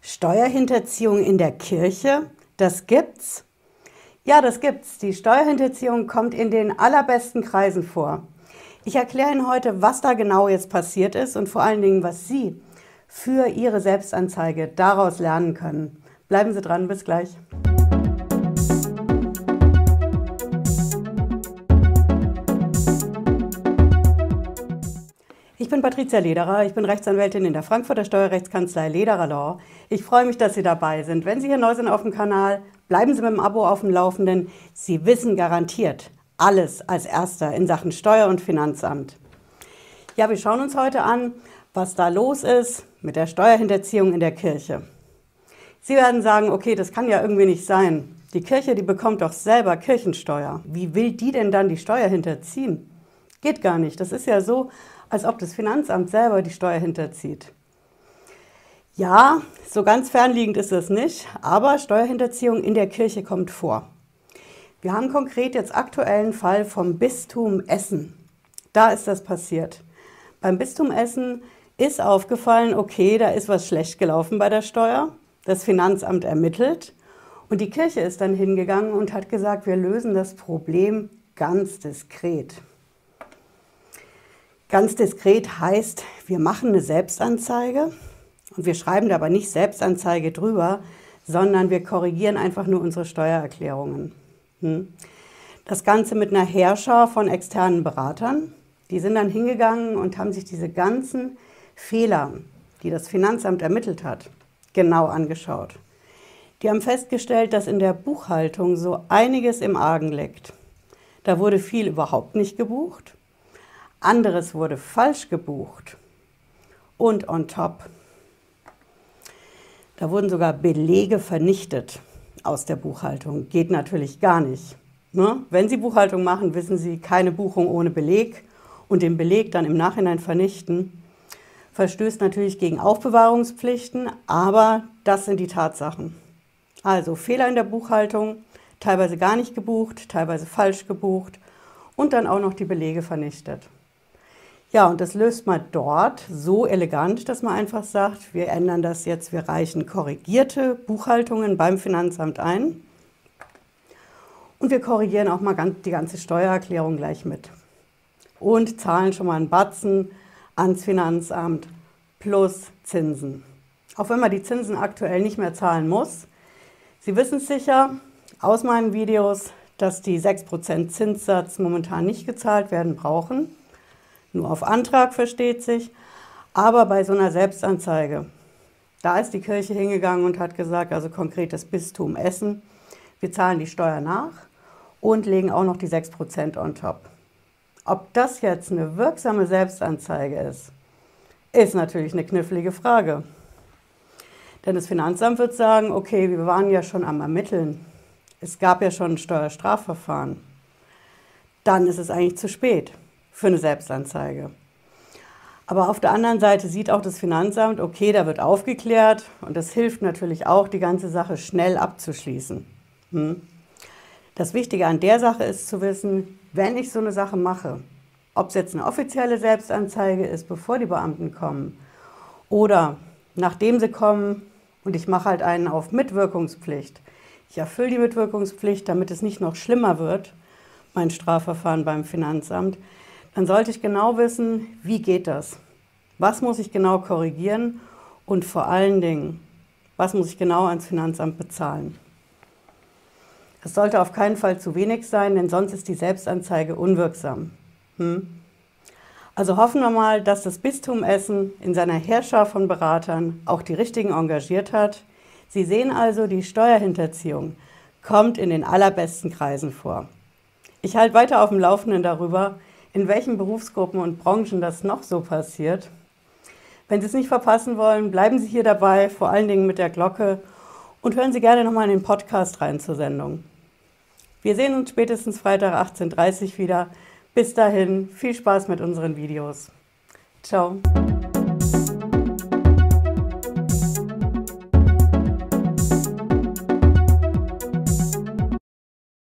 Steuerhinterziehung in der Kirche, das gibt's? Ja, das gibt's. Die Steuerhinterziehung kommt in den allerbesten Kreisen vor. Ich erkläre Ihnen heute, was da genau jetzt passiert ist und vor allen Dingen, was Sie für Ihre Selbstanzeige daraus lernen können. Bleiben Sie dran, bis gleich. Ich bin Patricia Lederer, ich bin Rechtsanwältin in der Frankfurter Steuerrechtskanzlei Lederer Law. Ich freue mich, dass Sie dabei sind. Wenn Sie hier neu sind auf dem Kanal, bleiben Sie mit dem Abo auf dem Laufenden. Sie wissen garantiert alles als Erster in Sachen Steuer- und Finanzamt. Ja, wir schauen uns heute an, was da los ist mit der Steuerhinterziehung in der Kirche. Sie werden sagen, okay, das kann ja irgendwie nicht sein. Die Kirche, die bekommt doch selber Kirchensteuer. Wie will die denn dann die Steuer hinterziehen? Geht gar nicht. Das ist ja so, als ob das Finanzamt selber die Steuer hinterzieht. Ja, so ganz fernliegend ist es nicht, aber Steuerhinterziehung in der Kirche kommt vor. Wir haben konkret jetzt aktuellen Fall vom Bistum Essen. Da ist das passiert. Beim Bistum Essen ist aufgefallen, okay, da ist was schlecht gelaufen bei der Steuer. Das Finanzamt ermittelt und die Kirche ist dann hingegangen und hat gesagt, wir lösen das Problem ganz diskret. Ganz diskret heißt, wir machen eine Selbstanzeige und wir schreiben da aber nicht Selbstanzeige drüber, sondern wir korrigieren einfach nur unsere Steuererklärungen. Hm? Das Ganze mit einer Herrscher von externen Beratern. Die sind dann hingegangen und haben sich diese ganzen Fehler, die das Finanzamt ermittelt hat, genau angeschaut. Die haben festgestellt, dass in der Buchhaltung so einiges im Argen liegt. Da wurde viel überhaupt nicht gebucht anderes wurde falsch gebucht. Und on top, da wurden sogar Belege vernichtet aus der Buchhaltung. Geht natürlich gar nicht. Ne? Wenn Sie Buchhaltung machen, wissen Sie, keine Buchung ohne Beleg und den Beleg dann im Nachhinein vernichten, verstößt natürlich gegen Aufbewahrungspflichten, aber das sind die Tatsachen. Also Fehler in der Buchhaltung, teilweise gar nicht gebucht, teilweise falsch gebucht und dann auch noch die Belege vernichtet. Ja, und das löst man dort so elegant, dass man einfach sagt, wir ändern das jetzt, wir reichen korrigierte Buchhaltungen beim Finanzamt ein und wir korrigieren auch mal die ganze Steuererklärung gleich mit und zahlen schon mal einen Batzen ans Finanzamt plus Zinsen. Auch wenn man die Zinsen aktuell nicht mehr zahlen muss. Sie wissen sicher aus meinen Videos, dass die 6% Zinssatz momentan nicht gezahlt werden brauchen nur auf Antrag versteht sich, aber bei so einer Selbstanzeige, da ist die Kirche hingegangen und hat gesagt, also konkret das Bistum Essen, wir zahlen die Steuer nach und legen auch noch die 6% on top. Ob das jetzt eine wirksame Selbstanzeige ist, ist natürlich eine knifflige Frage. Denn das Finanzamt wird sagen, okay, wir waren ja schon am Ermitteln. Es gab ja schon ein Steuerstrafverfahren. Dann ist es eigentlich zu spät für eine Selbstanzeige. Aber auf der anderen Seite sieht auch das Finanzamt, okay, da wird aufgeklärt und das hilft natürlich auch, die ganze Sache schnell abzuschließen. Hm? Das Wichtige an der Sache ist zu wissen, wenn ich so eine Sache mache, ob es jetzt eine offizielle Selbstanzeige ist, bevor die Beamten kommen, oder nachdem sie kommen und ich mache halt einen auf Mitwirkungspflicht. Ich erfülle die Mitwirkungspflicht, damit es nicht noch schlimmer wird, mein Strafverfahren beim Finanzamt dann sollte ich genau wissen, wie geht das? Was muss ich genau korrigieren? Und vor allen Dingen, was muss ich genau ans Finanzamt bezahlen? Es sollte auf keinen Fall zu wenig sein, denn sonst ist die Selbstanzeige unwirksam. Hm? Also hoffen wir mal, dass das Bistum Essen in seiner Herrschaft von Beratern auch die richtigen engagiert hat. Sie sehen also, die Steuerhinterziehung kommt in den allerbesten Kreisen vor. Ich halte weiter auf dem Laufenden darüber, in welchen Berufsgruppen und Branchen das noch so passiert. Wenn Sie es nicht verpassen wollen, bleiben Sie hier dabei, vor allen Dingen mit der Glocke und hören Sie gerne nochmal in den Podcast rein zur Sendung. Wir sehen uns spätestens Freitag 18.30 Uhr wieder. Bis dahin, viel Spaß mit unseren Videos. Ciao.